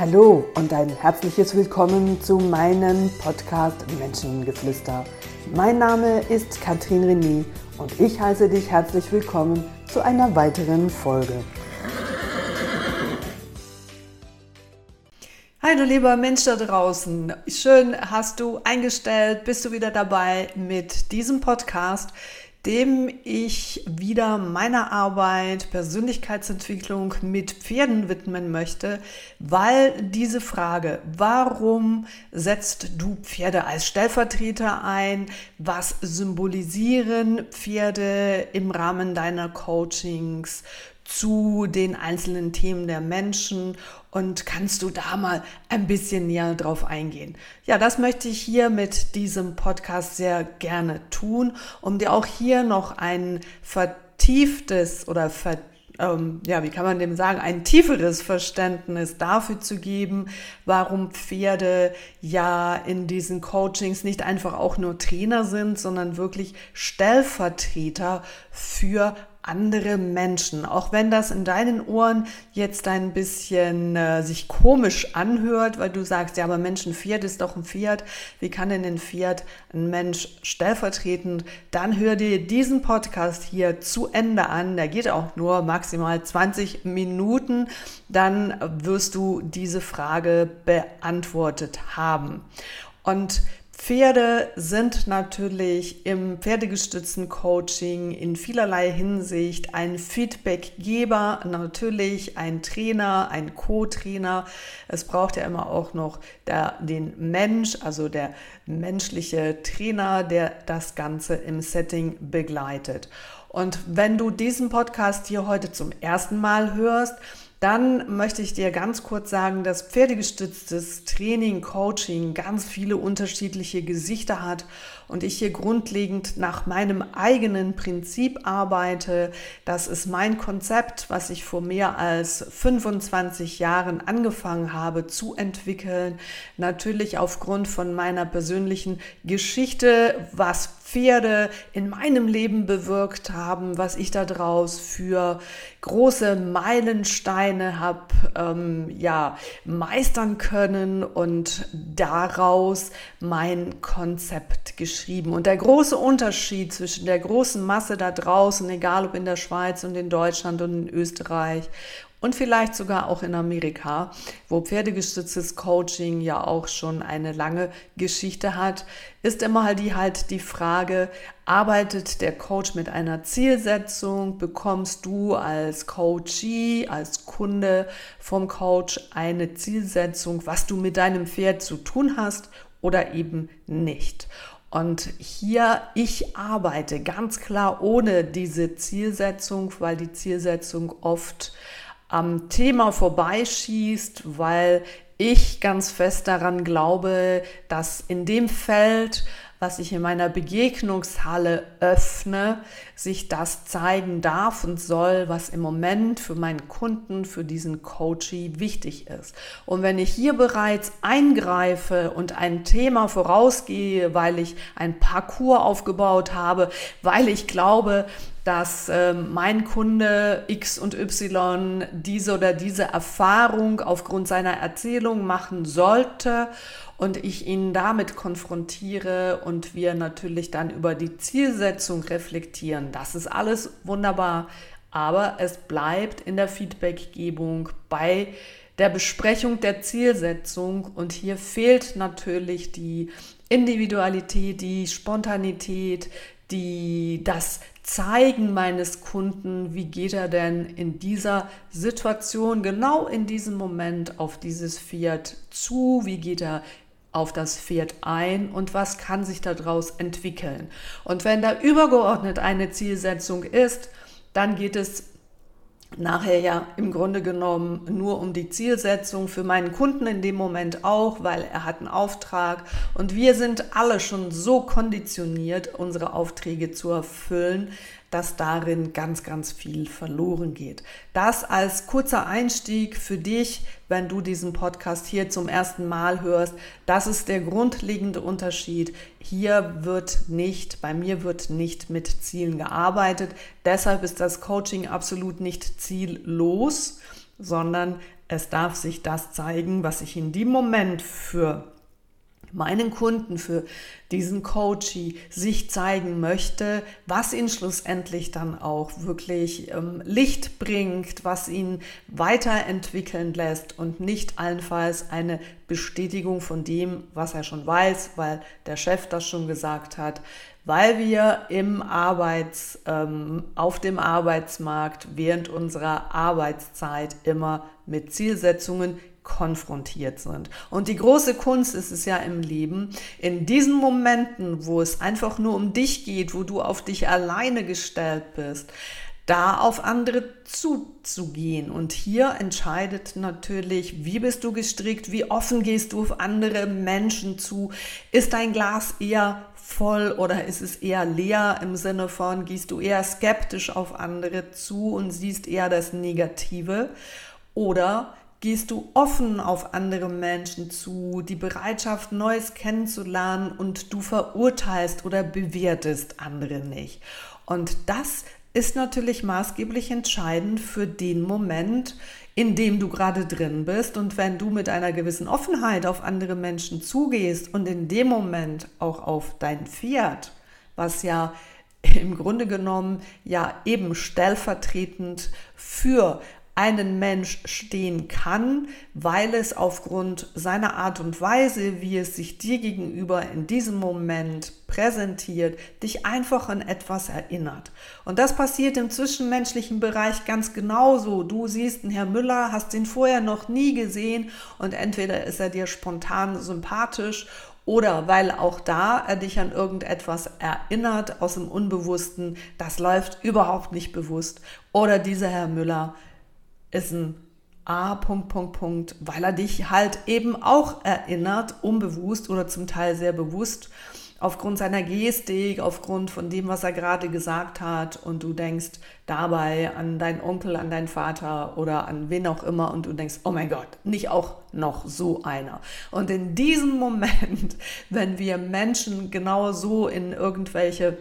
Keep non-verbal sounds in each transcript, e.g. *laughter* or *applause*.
Hallo und ein herzliches Willkommen zu meinem Podcast Menschengeflüster. Mein Name ist Katrin René und ich heiße dich herzlich willkommen zu einer weiteren Folge. Hi du lieber Mensch da draußen, schön hast du eingestellt, bist du wieder dabei mit diesem Podcast dem ich wieder meiner Arbeit Persönlichkeitsentwicklung mit Pferden widmen möchte, weil diese Frage, warum setzt du Pferde als Stellvertreter ein? Was symbolisieren Pferde im Rahmen deiner Coachings? Zu den einzelnen Themen der Menschen und kannst du da mal ein bisschen näher drauf eingehen. Ja, das möchte ich hier mit diesem Podcast sehr gerne tun, um dir auch hier noch ein vertieftes oder ver, ähm, ja, wie kann man dem sagen, ein tieferes Verständnis dafür zu geben, warum Pferde ja in diesen Coachings nicht einfach auch nur Trainer sind, sondern wirklich Stellvertreter für andere Menschen. Auch wenn das in deinen Ohren jetzt ein bisschen äh, sich komisch anhört, weil du sagst, ja, aber Mensch, ein Pferd ist doch ein Pferd. Wie kann denn ein Pferd ein Mensch stellvertretend? Dann hör dir diesen Podcast hier zu Ende an. Der geht auch nur maximal 20 Minuten. Dann wirst du diese Frage beantwortet haben. Und Pferde sind natürlich im pferdegestützten Coaching in vielerlei Hinsicht ein Feedbackgeber, natürlich ein Trainer, ein Co-Trainer. Es braucht ja immer auch noch der, den Mensch, also der menschliche Trainer, der das Ganze im Setting begleitet. Und wenn du diesen Podcast hier heute zum ersten Mal hörst, dann möchte ich dir ganz kurz sagen, dass pferdegestütztes Training, Coaching ganz viele unterschiedliche Gesichter hat und ich hier grundlegend nach meinem eigenen Prinzip arbeite. Das ist mein Konzept, was ich vor mehr als 25 Jahren angefangen habe zu entwickeln. Natürlich aufgrund von meiner persönlichen Geschichte, was Pferde in meinem Leben bewirkt haben, was ich daraus für große Meilensteine habe ähm, ja, meistern können und daraus mein Konzept geschrieben. Und der große Unterschied zwischen der großen Masse da draußen, egal ob in der Schweiz und in Deutschland und in Österreich und vielleicht sogar auch in Amerika, wo pferdegestütztes Coaching ja auch schon eine lange Geschichte hat, ist immer halt die halt die Frage, arbeitet der Coach mit einer Zielsetzung, bekommst du als Coachee, als Kunde vom Coach eine Zielsetzung, was du mit deinem Pferd zu tun hast oder eben nicht. Und hier, ich arbeite ganz klar ohne diese Zielsetzung, weil die Zielsetzung oft am Thema vorbeischießt, weil ich ganz fest daran glaube, dass in dem Feld, was ich in meiner Begegnungshalle öffne, sich das zeigen darf und soll, was im Moment für meinen Kunden, für diesen Coachee wichtig ist. Und wenn ich hier bereits eingreife und ein Thema vorausgehe, weil ich ein Parcours aufgebaut habe, weil ich glaube, dass äh, mein Kunde X und Y diese oder diese Erfahrung aufgrund seiner Erzählung machen sollte und ich ihn damit konfrontiere und wir natürlich dann über die Zielsetzung reflektieren. Das ist alles wunderbar, aber es bleibt in der Feedbackgebung bei der Besprechung der Zielsetzung und hier fehlt natürlich die Individualität, die Spontanität, die, das Zeigen meines Kunden, wie geht er denn in dieser Situation, genau in diesem Moment auf dieses Pferd zu, wie geht er auf das Pferd ein und was kann sich daraus entwickeln. Und wenn da übergeordnet eine Zielsetzung ist, dann geht es nachher ja im Grunde genommen nur um die Zielsetzung für meinen Kunden in dem Moment auch, weil er hat einen Auftrag. Und wir sind alle schon so konditioniert, unsere Aufträge zu erfüllen, dass darin ganz, ganz viel verloren geht. Das als kurzer Einstieg für dich, wenn du diesen Podcast hier zum ersten Mal hörst. Das ist der grundlegende Unterschied. Hier wird nicht, bei mir wird nicht mit Zielen gearbeitet. Deshalb ist das Coaching absolut nicht ziellos, sondern es darf sich das zeigen, was ich in dem Moment für meinen Kunden, für diesen Coachie sich zeigen möchte, was ihn schlussendlich dann auch wirklich ähm, Licht bringt, was ihn weiterentwickeln lässt und nicht allenfalls eine Bestätigung von dem, was er schon weiß, weil der Chef das schon gesagt hat, weil wir im Arbeits, ähm, auf dem Arbeitsmarkt während unserer Arbeitszeit immer mit Zielsetzungen konfrontiert sind. Und die große Kunst ist es ja im Leben, in diesen Momenten, wo es einfach nur um dich geht, wo du auf dich alleine gestellt bist, da auf andere zuzugehen. Und hier entscheidet natürlich, wie bist du gestrickt, wie offen gehst du auf andere Menschen zu. Ist dein Glas eher voll oder ist es eher leer im Sinne von, gehst du eher skeptisch auf andere zu und siehst eher das Negative? Oder gehst du offen auf andere Menschen zu, die Bereitschaft, Neues kennenzulernen und du verurteilst oder bewertest andere nicht. Und das ist natürlich maßgeblich entscheidend für den Moment, in dem du gerade drin bist. Und wenn du mit einer gewissen Offenheit auf andere Menschen zugehst und in dem Moment auch auf dein Pferd, was ja im Grunde genommen ja eben stellvertretend für einen Mensch stehen kann, weil es aufgrund seiner Art und Weise, wie es sich dir gegenüber in diesem Moment präsentiert, dich einfach an etwas erinnert. Und das passiert im zwischenmenschlichen Bereich ganz genauso. Du siehst einen Herr Müller, hast ihn vorher noch nie gesehen und entweder ist er dir spontan sympathisch oder weil auch da er dich an irgendetwas erinnert aus dem Unbewussten, das läuft überhaupt nicht bewusst. Oder dieser Herr Müller ist ein A, Punkt, Punkt, Punkt, weil er dich halt eben auch erinnert, unbewusst oder zum Teil sehr bewusst, aufgrund seiner Gestik, aufgrund von dem, was er gerade gesagt hat und du denkst dabei an deinen Onkel, an deinen Vater oder an wen auch immer und du denkst, oh mein Gott, nicht auch noch so einer. Und in diesem Moment, *laughs* wenn wir Menschen genau so in irgendwelche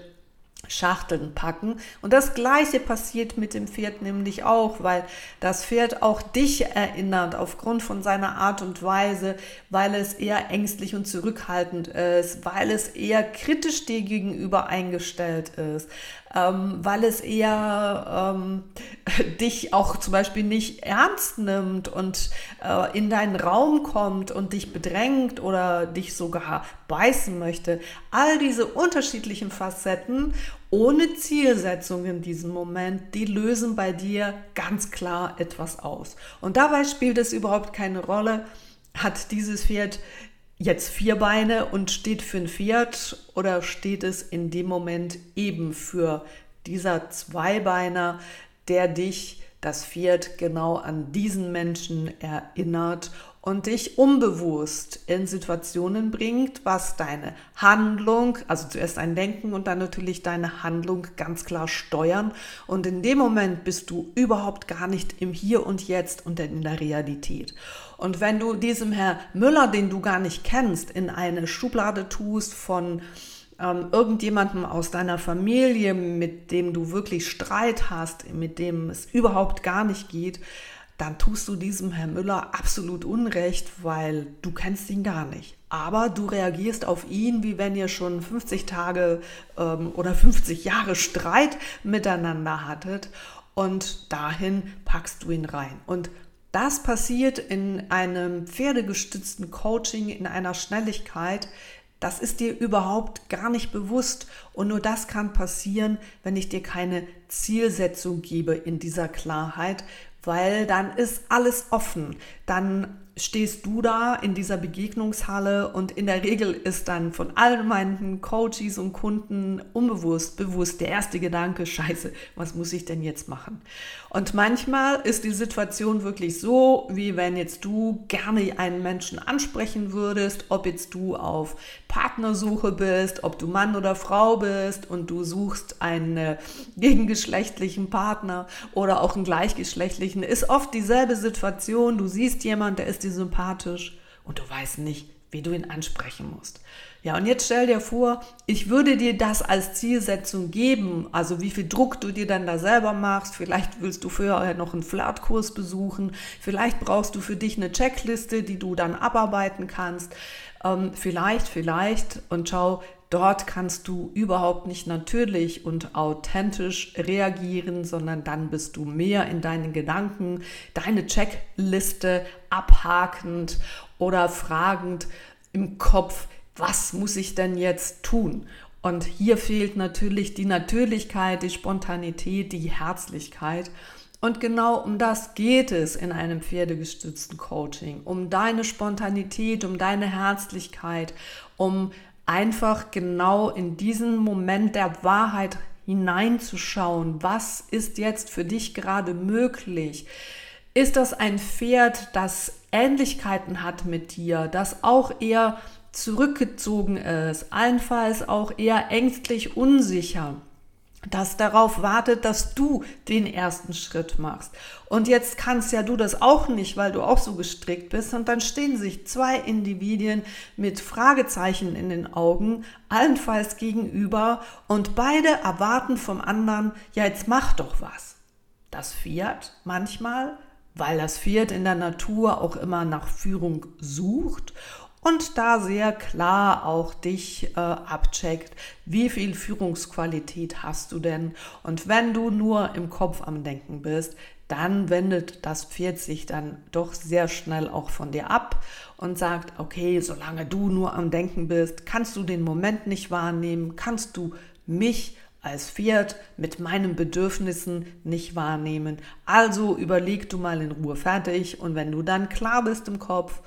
Schachteln packen. Und das gleiche passiert mit dem Pferd nämlich auch, weil das Pferd auch dich erinnert aufgrund von seiner Art und Weise, weil es eher ängstlich und zurückhaltend ist, weil es eher kritisch dir gegenüber eingestellt ist, ähm, weil es eher ähm, *laughs* dich auch zum Beispiel nicht ernst nimmt und äh, in deinen Raum kommt und dich bedrängt oder dich sogar beißen möchte. All diese unterschiedlichen Facetten ohne Zielsetzung in diesem Moment, die lösen bei dir ganz klar etwas aus. Und dabei spielt es überhaupt keine Rolle, hat dieses Pferd jetzt vier Beine und steht für ein Pferd oder steht es in dem Moment eben für dieser Zweibeiner, der dich, das Pferd, genau an diesen Menschen erinnert und dich unbewusst in Situationen bringt, was deine Handlung, also zuerst ein Denken und dann natürlich deine Handlung ganz klar steuern. Und in dem Moment bist du überhaupt gar nicht im Hier und Jetzt und in der Realität. Und wenn du diesem Herr Müller, den du gar nicht kennst, in eine Schublade tust von ähm, irgendjemandem aus deiner Familie, mit dem du wirklich Streit hast, mit dem es überhaupt gar nicht geht, dann tust du diesem Herrn Müller absolut Unrecht, weil du kennst ihn gar nicht. Aber du reagierst auf ihn, wie wenn ihr schon 50 Tage ähm, oder 50 Jahre Streit miteinander hattet und dahin packst du ihn rein. Und das passiert in einem pferdegestützten Coaching in einer Schnelligkeit, das ist dir überhaupt gar nicht bewusst. Und nur das kann passieren, wenn ich dir keine Zielsetzung gebe in dieser Klarheit, weil dann ist alles offen. Dann stehst du da in dieser Begegnungshalle und in der Regel ist dann von allen meinen Coaches und Kunden unbewusst, bewusst der erste Gedanke, *laughs* scheiße, was muss ich denn jetzt machen? Und manchmal ist die Situation wirklich so, wie wenn jetzt du gerne einen Menschen ansprechen würdest, ob jetzt du auf Partnersuche bist, ob du Mann oder Frau bist und du suchst einen gegengeschlechtlichen Partner oder auch einen gleichgeschlechtlichen, ist oft dieselbe Situation. Du siehst jemanden, der ist dir sympathisch und du weißt nicht, wie du ihn ansprechen musst. Ja, und jetzt stell dir vor, ich würde dir das als Zielsetzung geben, also wie viel Druck du dir dann da selber machst. Vielleicht willst du vorher noch einen Flirtkurs besuchen, vielleicht brauchst du für dich eine Checkliste, die du dann abarbeiten kannst. Ähm, vielleicht, vielleicht, und schau, dort kannst du überhaupt nicht natürlich und authentisch reagieren, sondern dann bist du mehr in deinen Gedanken, deine Checkliste abhakend oder fragend im Kopf was muss ich denn jetzt tun? Und hier fehlt natürlich die Natürlichkeit, die Spontanität, die Herzlichkeit. Und genau um das geht es in einem pferdegestützten Coaching, um deine Spontanität, um deine Herzlichkeit, um einfach genau in diesen Moment der Wahrheit hineinzuschauen. Was ist jetzt für dich gerade möglich? Ist das ein Pferd, das Ähnlichkeiten hat mit dir, das auch eher zurückgezogen ist, allenfalls auch eher ängstlich unsicher, das darauf wartet, dass du den ersten Schritt machst. Und jetzt kannst ja du das auch nicht, weil du auch so gestrickt bist. Und dann stehen sich zwei Individuen mit Fragezeichen in den Augen, allenfalls gegenüber, und beide erwarten vom anderen, ja, jetzt mach doch was. Das Pferd manchmal, weil das Pferd in der Natur auch immer nach Führung sucht und da sehr klar auch dich äh, abcheckt, wie viel Führungsqualität hast du denn. Und wenn du nur im Kopf am Denken bist, dann wendet das Pferd sich dann doch sehr schnell auch von dir ab und sagt, okay, solange du nur am Denken bist, kannst du den Moment nicht wahrnehmen, kannst du mich als Pferd mit meinen Bedürfnissen nicht wahrnehmen. Also überleg du mal in Ruhe fertig und wenn du dann klar bist im Kopf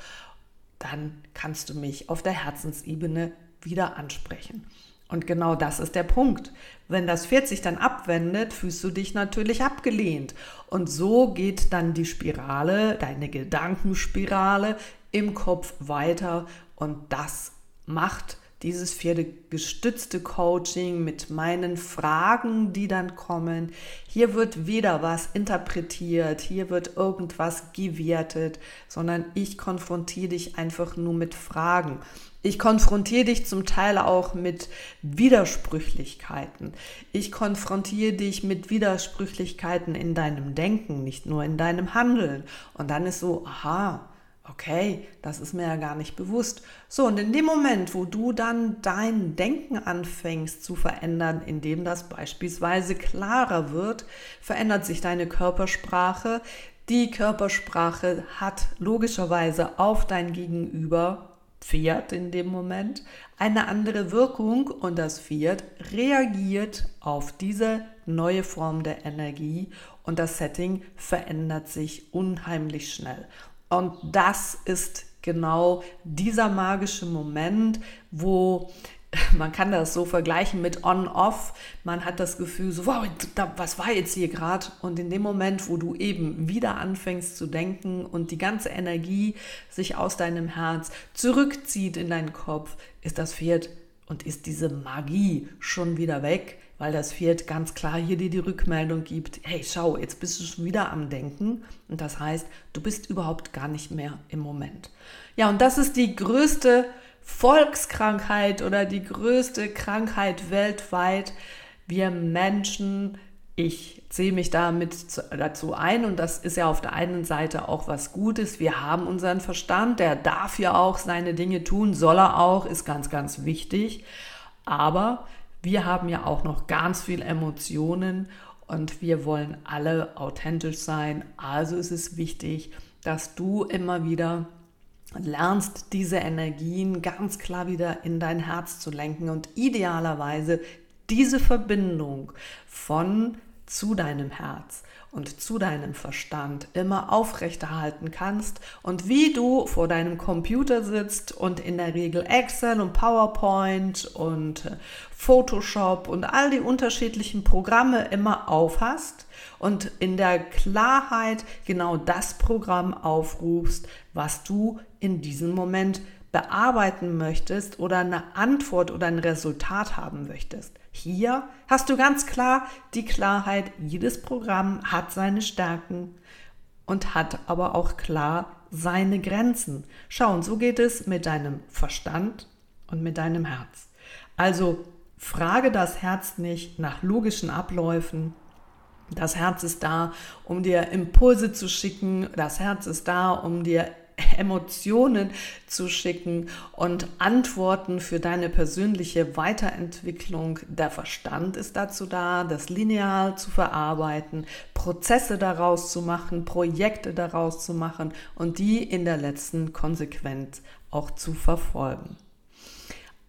dann kannst du mich auf der Herzensebene wieder ansprechen. Und genau das ist der Punkt. Wenn das Pferd sich dann abwendet, fühlst du dich natürlich abgelehnt. Und so geht dann die Spirale, deine Gedankenspirale im Kopf weiter. Und das macht dieses pferdegestützte Coaching mit meinen Fragen, die dann kommen. Hier wird weder was interpretiert, hier wird irgendwas gewertet, sondern ich konfrontiere dich einfach nur mit Fragen. Ich konfrontiere dich zum Teil auch mit Widersprüchlichkeiten. Ich konfrontiere dich mit Widersprüchlichkeiten in deinem Denken, nicht nur in deinem Handeln. Und dann ist so, aha, Okay, das ist mir ja gar nicht bewusst. So, und in dem Moment, wo du dann dein Denken anfängst zu verändern, indem das beispielsweise klarer wird, verändert sich deine Körpersprache. Die Körpersprache hat logischerweise auf dein Gegenüber, Pferd in dem Moment, eine andere Wirkung und das Pferd reagiert auf diese neue Form der Energie und das Setting verändert sich unheimlich schnell. Und das ist genau dieser magische Moment, wo *laughs* man kann das so vergleichen mit On-Off. Man hat das Gefühl, so, wow, was war jetzt hier gerade? Und in dem Moment, wo du eben wieder anfängst zu denken und die ganze Energie sich aus deinem Herz zurückzieht in deinen Kopf, ist das Pferd und ist diese Magie schon wieder weg weil das Pferd ganz klar hier dir die Rückmeldung gibt, hey, schau, jetzt bist du schon wieder am Denken und das heißt, du bist überhaupt gar nicht mehr im Moment. Ja, und das ist die größte Volkskrankheit oder die größte Krankheit weltweit. Wir Menschen, ich zähle mich damit dazu ein und das ist ja auf der einen Seite auch was Gutes. Wir haben unseren Verstand, der darf ja auch seine Dinge tun, soll er auch, ist ganz, ganz wichtig. Aber wir haben ja auch noch ganz viel Emotionen und wir wollen alle authentisch sein. Also ist es wichtig, dass du immer wieder lernst, diese Energien ganz klar wieder in dein Herz zu lenken und idealerweise diese Verbindung von zu deinem Herz und zu deinem Verstand immer aufrechterhalten kannst und wie du vor deinem Computer sitzt und in der Regel Excel und PowerPoint und Photoshop und all die unterschiedlichen Programme immer aufhast und in der Klarheit genau das Programm aufrufst, was du in diesem Moment bearbeiten möchtest oder eine Antwort oder ein Resultat haben möchtest. Hier hast du ganz klar die Klarheit, jedes Programm hat seine Stärken und hat aber auch klar seine Grenzen. Schau, und so geht es mit deinem Verstand und mit deinem Herz. Also frage das Herz nicht nach logischen Abläufen. Das Herz ist da, um dir Impulse zu schicken. Das Herz ist da, um dir Emotionen zu schicken und Antworten für deine persönliche Weiterentwicklung. Der Verstand ist dazu da, das lineal zu verarbeiten, Prozesse daraus zu machen, Projekte daraus zu machen und die in der letzten Konsequenz auch zu verfolgen.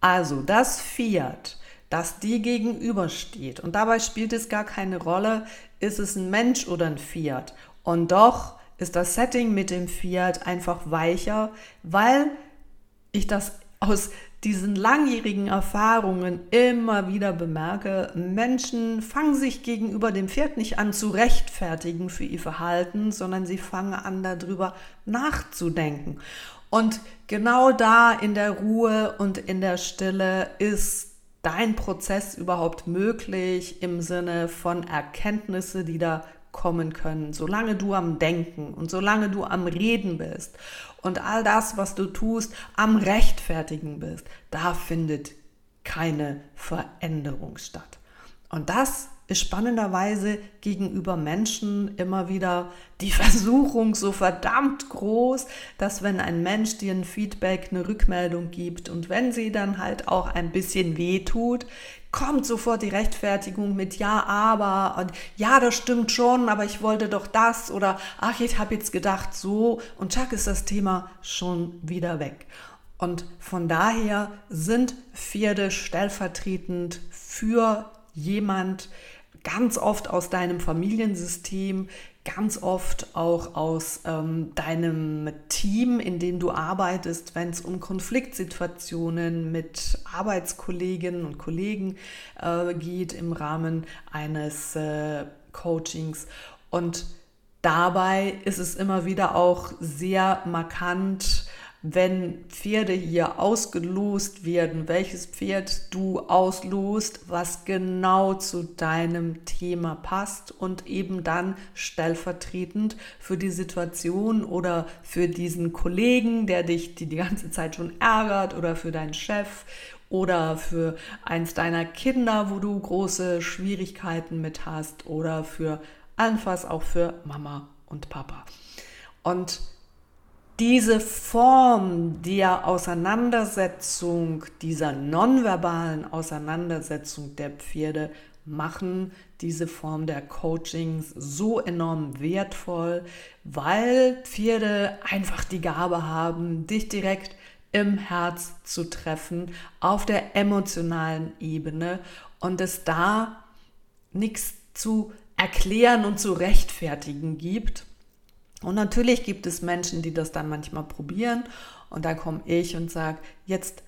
Also das Fiat, das dir gegenübersteht und dabei spielt es gar keine Rolle, ist es ein Mensch oder ein Fiat. Und doch ist das Setting mit dem Fiat einfach weicher, weil ich das aus diesen langjährigen Erfahrungen immer wieder bemerke, Menschen fangen sich gegenüber dem Pferd nicht an zu rechtfertigen für ihr Verhalten, sondern sie fangen an darüber nachzudenken. Und genau da in der Ruhe und in der Stille ist dein Prozess überhaupt möglich im Sinne von Erkenntnisse, die da kommen können, solange du am Denken und solange du am Reden bist und all das, was du tust, am Rechtfertigen bist, da findet keine Veränderung statt. Und das ist spannenderweise gegenüber Menschen immer wieder die *laughs* Versuchung so verdammt groß, dass wenn ein Mensch dir ein Feedback, eine Rückmeldung gibt und wenn sie dann halt auch ein bisschen weh tut, kommt sofort die Rechtfertigung mit ja, aber und ja, das stimmt schon, aber ich wollte doch das oder ach, ich habe jetzt gedacht so und zack ist das Thema schon wieder weg. Und von daher sind Pferde stellvertretend für jemand, ganz oft aus deinem Familiensystem, ganz oft auch aus ähm, deinem Team, in dem du arbeitest, wenn es um Konfliktsituationen mit Arbeitskolleginnen und Kollegen äh, geht im Rahmen eines äh, Coachings. Und dabei ist es immer wieder auch sehr markant, wenn Pferde hier ausgelost werden, welches Pferd du auslost, was genau zu deinem Thema passt und eben dann stellvertretend für die Situation oder für diesen Kollegen, der dich die, die ganze Zeit schon ärgert oder für deinen Chef oder für eins deiner Kinder, wo du große Schwierigkeiten mit hast oder für allenfalls auch für Mama und Papa. Und diese Form der Auseinandersetzung, dieser nonverbalen Auseinandersetzung der Pferde machen diese Form der Coachings so enorm wertvoll, weil Pferde einfach die Gabe haben, dich direkt im Herz zu treffen, auf der emotionalen Ebene und es da nichts zu erklären und zu rechtfertigen gibt, und natürlich gibt es Menschen, die das dann manchmal probieren und da komme ich und sage, jetzt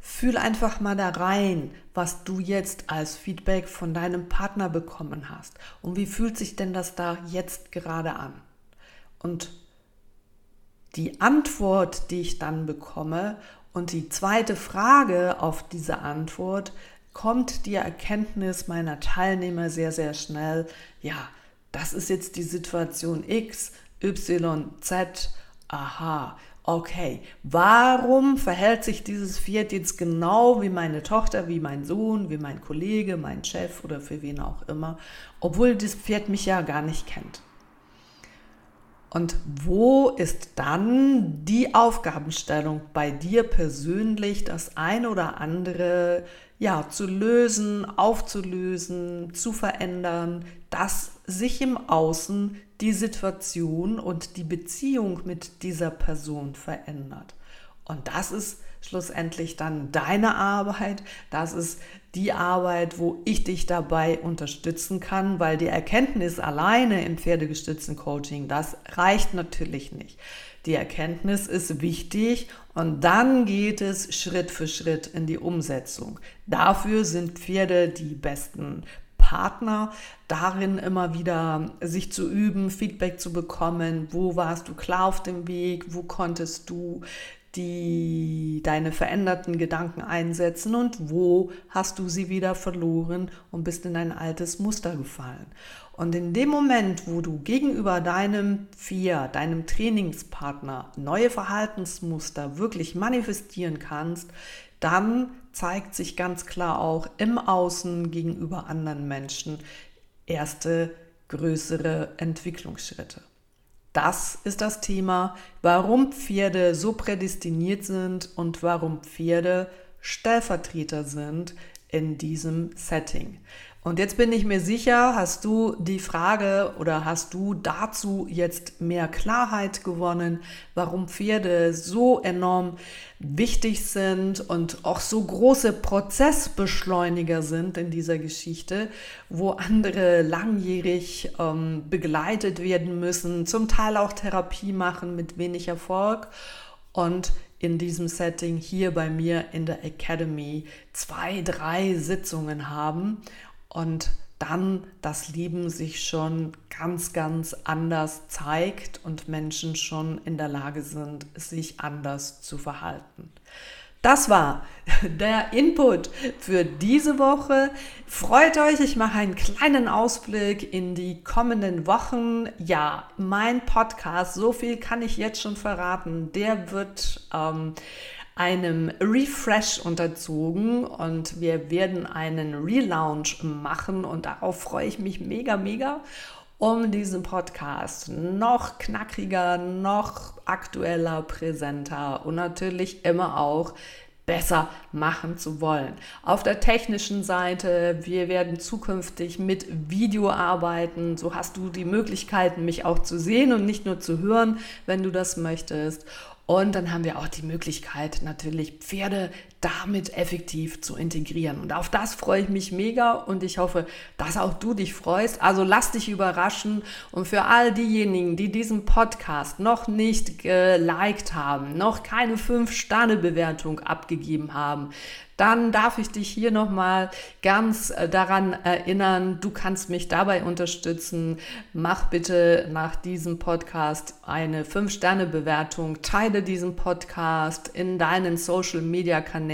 fühl einfach mal da rein, was du jetzt als Feedback von deinem Partner bekommen hast. Und wie fühlt sich denn das da jetzt gerade an? Und die Antwort, die ich dann bekomme und die zweite Frage auf diese Antwort, kommt die Erkenntnis meiner Teilnehmer sehr, sehr schnell, ja, das ist jetzt die Situation X, Y, Z, aha, okay, warum verhält sich dieses Pferd jetzt genau wie meine Tochter, wie mein Sohn, wie mein Kollege, mein Chef oder für wen auch immer, obwohl das Pferd mich ja gar nicht kennt. Und wo ist dann die Aufgabenstellung bei dir persönlich, das eine oder andere ja zu lösen, aufzulösen, zu verändern, dass sich im Außen die Situation und die Beziehung mit dieser Person verändert. Und das ist schlussendlich dann deine Arbeit. Das ist die Arbeit, wo ich dich dabei unterstützen kann, weil die Erkenntnis alleine im pferdegestützten Coaching, das reicht natürlich nicht. Die Erkenntnis ist wichtig und dann geht es Schritt für Schritt in die Umsetzung. Dafür sind Pferde die besten Partner darin immer wieder sich zu üben, Feedback zu bekommen, wo warst du klar auf dem Weg, wo konntest du die deine veränderten Gedanken einsetzen und wo hast du sie wieder verloren und bist in ein altes Muster gefallen. Und in dem Moment, wo du gegenüber deinem Vier, deinem Trainingspartner neue Verhaltensmuster wirklich manifestieren kannst, dann zeigt sich ganz klar auch im Außen gegenüber anderen Menschen erste größere Entwicklungsschritte. Das ist das Thema, warum Pferde so prädestiniert sind und warum Pferde Stellvertreter sind in diesem Setting. Und jetzt bin ich mir sicher, hast du die Frage oder hast du dazu jetzt mehr Klarheit gewonnen, warum Pferde so enorm wichtig sind und auch so große Prozessbeschleuniger sind in dieser Geschichte, wo andere langjährig ähm, begleitet werden müssen, zum Teil auch Therapie machen mit wenig Erfolg. Und in diesem Setting hier bei mir in der Academy zwei, drei Sitzungen haben und dann das Leben sich schon ganz, ganz anders zeigt und Menschen schon in der Lage sind, sich anders zu verhalten. Das war *laughs* der Input für diese Woche. Freut euch, ich mache einen kleinen Ausblick in die kommenden Wochen. Ja, mein Podcast, so viel kann ich jetzt schon verraten, der wird ähm, einem Refresh unterzogen und wir werden einen Relaunch machen und darauf freue ich mich mega, mega, um diesen Podcast noch knackiger, noch aktueller, präsenter und natürlich immer auch besser machen zu wollen. Auf der technischen Seite, wir werden zukünftig mit Video arbeiten. So hast du die Möglichkeiten, mich auch zu sehen und nicht nur zu hören, wenn du das möchtest. Und dann haben wir auch die Möglichkeit, natürlich Pferde damit effektiv zu integrieren. Und auf das freue ich mich mega und ich hoffe, dass auch du dich freust. Also lass dich überraschen. Und für all diejenigen, die diesen Podcast noch nicht geliked haben, noch keine 5-Sterne-Bewertung abgegeben haben, dann darf ich dich hier nochmal ganz äh, daran erinnern, du kannst mich dabei unterstützen. Mach bitte nach diesem Podcast eine 5-Sterne-Bewertung, teile diesen Podcast in deinen Social-Media-Kanälen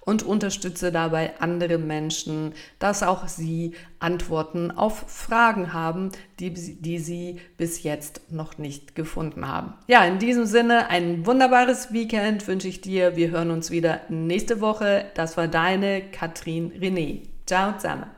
und unterstütze dabei andere Menschen, dass auch sie Antworten auf Fragen haben, die, die sie bis jetzt noch nicht gefunden haben. Ja, in diesem Sinne ein wunderbares Weekend wünsche ich dir. Wir hören uns wieder nächste Woche. Das war deine Katrin René. Ciao zusammen.